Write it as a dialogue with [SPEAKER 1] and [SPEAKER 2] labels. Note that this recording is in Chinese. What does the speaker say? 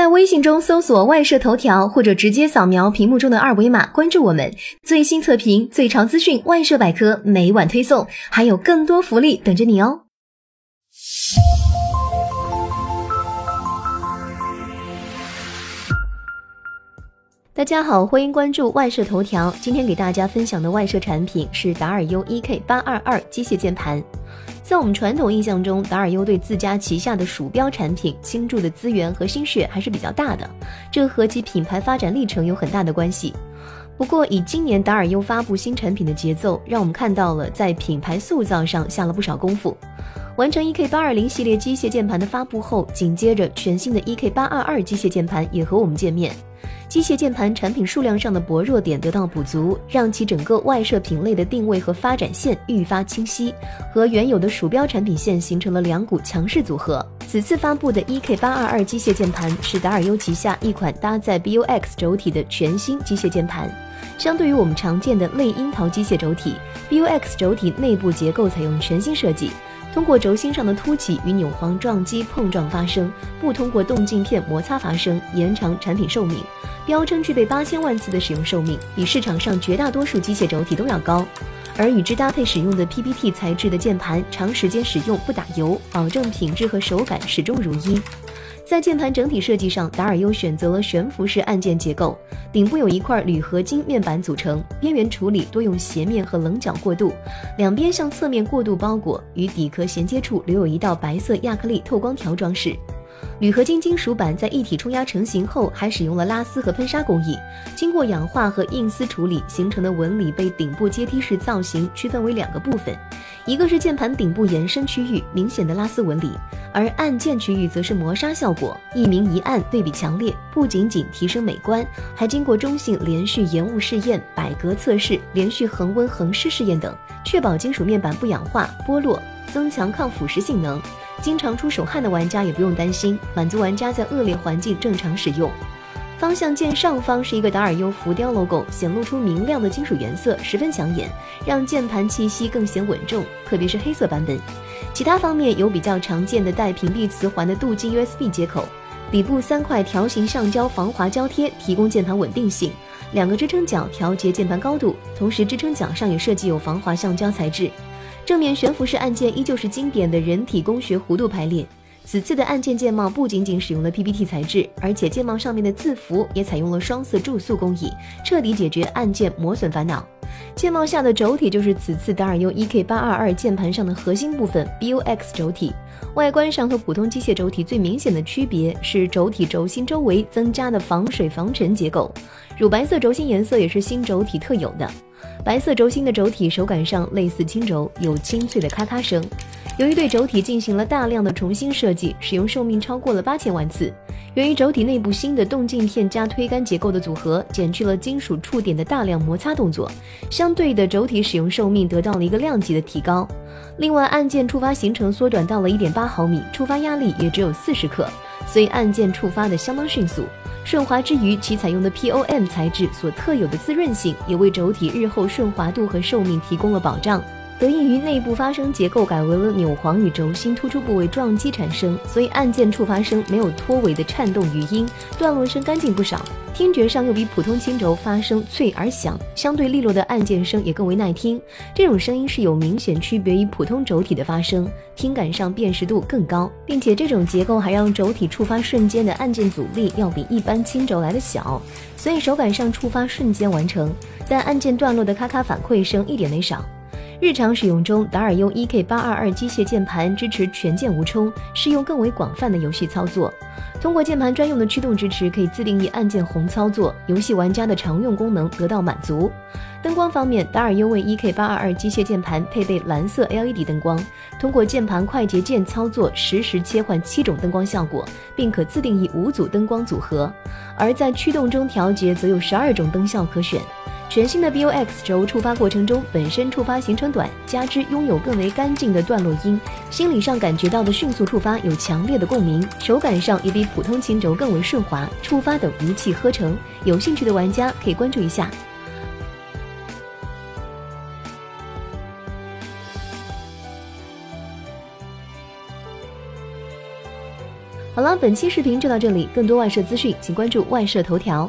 [SPEAKER 1] 在微信中搜索“外设头条”，或者直接扫描屏幕中的二维码关注我们。最新测评、最潮资讯，外设百科每晚推送，还有更多福利等着你哦！大家好，欢迎关注外设头条。今天给大家分享的外设产品是达尔优 EK 八二二机械键盘。在我们传统印象中，达尔优对自家旗下的鼠标产品倾注的资源和心血还是比较大的，这和其品牌发展历程有很大的关系。不过，以今年达尔优发布新产品的节奏，让我们看到了在品牌塑造上下了不少功夫。完成 EK 八二零系列机械键盘的发布后，紧接着全新的 EK 八二二机械键盘也和我们见面。机械键盘产品数量上的薄弱点得到补足，让其整个外设品类的定位和发展线愈发清晰，和原有的鼠标产品线形成了两股强势组合。此次发布的 EK 八二二机械键盘是达尔优旗下一款搭载 BUX 轴体的全新机械键盘。相对于我们常见的类樱桃机械轴体，BUX 轴体内部结构采用全新设计。通过轴心上的凸起与扭簧撞击碰撞发生，不通过动静片摩擦发生，延长产品寿命，标称具备八千万次的使用寿命，比市场上绝大多数机械轴体都要高。而与之搭配使用的 PPT 材质的键盘，长时间使用不打油，保证品质和手感始终如一。在键盘整体设计上，达尔优选择了悬浮式按键结构，顶部有一块铝合金面板组成，边缘处理多用斜面和棱角过渡，两边向侧面过渡包裹，与底壳衔接处留有一道白色亚克力透光条装饰。铝合金金属板在一体冲压成型后，还使用了拉丝和喷砂工艺，经过氧化和硬丝处理形成的纹理被顶部阶梯式造型区分为两个部分，一个是键盘顶部延伸区域，明显的拉丝纹理。而按键区域则是磨砂效果，一明一暗，对比强烈，不仅仅提升美观，还经过中性连续延误试验、百格测试、连续恒温恒湿试验等，确保金属面板不氧化剥落，增强抗腐蚀性能。经常出手汗的玩家也不用担心，满足玩家在恶劣环境正常使用。方向键上方是一个达尔优浮雕 logo，显露出明亮的金属颜色，十分抢眼，让键盘气息更显稳重，特别是黑色版本。其他方面有比较常见的带屏蔽磁环的镀金 USB 接口，底部三块条形橡胶防滑胶贴提供键盘稳定性，两个支撑角调节键盘高度，同时支撑角上也设计有防滑橡胶材质。正面悬浮式按键依旧是经典的人体工学弧度排列。此次的按键键帽不仅仅使用了 PPT 材质，而且键帽上面的字符也采用了双色注塑工艺，彻底解决按键磨损烦恼。键帽下的轴体就是此次达尔优 EK 八二二键盘上的核心部分 BUX 轴体。外观上和普通机械轴体最明显的区别是轴体轴心周围增加的防水防尘结构，乳白色轴心颜色也是新轴体特有的。白色轴心的轴体手感上类似轻轴，有清脆的咔咔声。由于对轴体进行了大量的重新设计，使用寿命超过了八千万次。源于轴体内部新的动镜片加推杆结构的组合，减去了金属触点的大量摩擦动作，相对的轴体使用寿命得到了一个量级的提高。另外，按键触发行程缩短到了一点八毫米，触发压力也只有四十克，所以按键触发的相当迅速。顺滑之余，其采用的 POM 材质所特有的滋润性，也为轴体日后顺滑度和寿命提供了保障。得益于内部发声结构改为了扭簧与轴心突出部位撞击产生，所以按键触发声没有拖尾的颤动余音，段落声干净不少。听觉上又比普通轻轴发声脆而响，相对利落的按键声也更为耐听。这种声音是有明显区别于普通轴体的发声，听感上辨识度更高，并且这种结构还让轴体触发瞬间的按键阻力要比一般轻轴来的小，所以手感上触发瞬间完成，但按键段落的咔咔反馈声一点没少。日常使用中，达尔优 EK 八二二机械键盘支持全键无冲，适用更为广泛的游戏操作。通过键盘专用的驱动支持，可以自定义按键红操作，游戏玩家的常用功能得到满足。灯光方面，达尔优为 EK 八二二机械键盘配备蓝色 LED 灯光，通过键盘快捷键操作，实时切换七种灯光效果，并可自定义五组灯光组合。而在驱动中调节，则有十二种灯效可选。全新的 B O X 轴触发过程中，本身触发行程短，加之拥有更为干净的段落音，心理上感觉到的迅速触发有强烈的共鸣，手感上也比普通轻轴更为顺滑，触发等一气呵成。有兴趣的玩家可以关注一下。好了，本期视频就到这里，更多外设资讯请关注外设头条。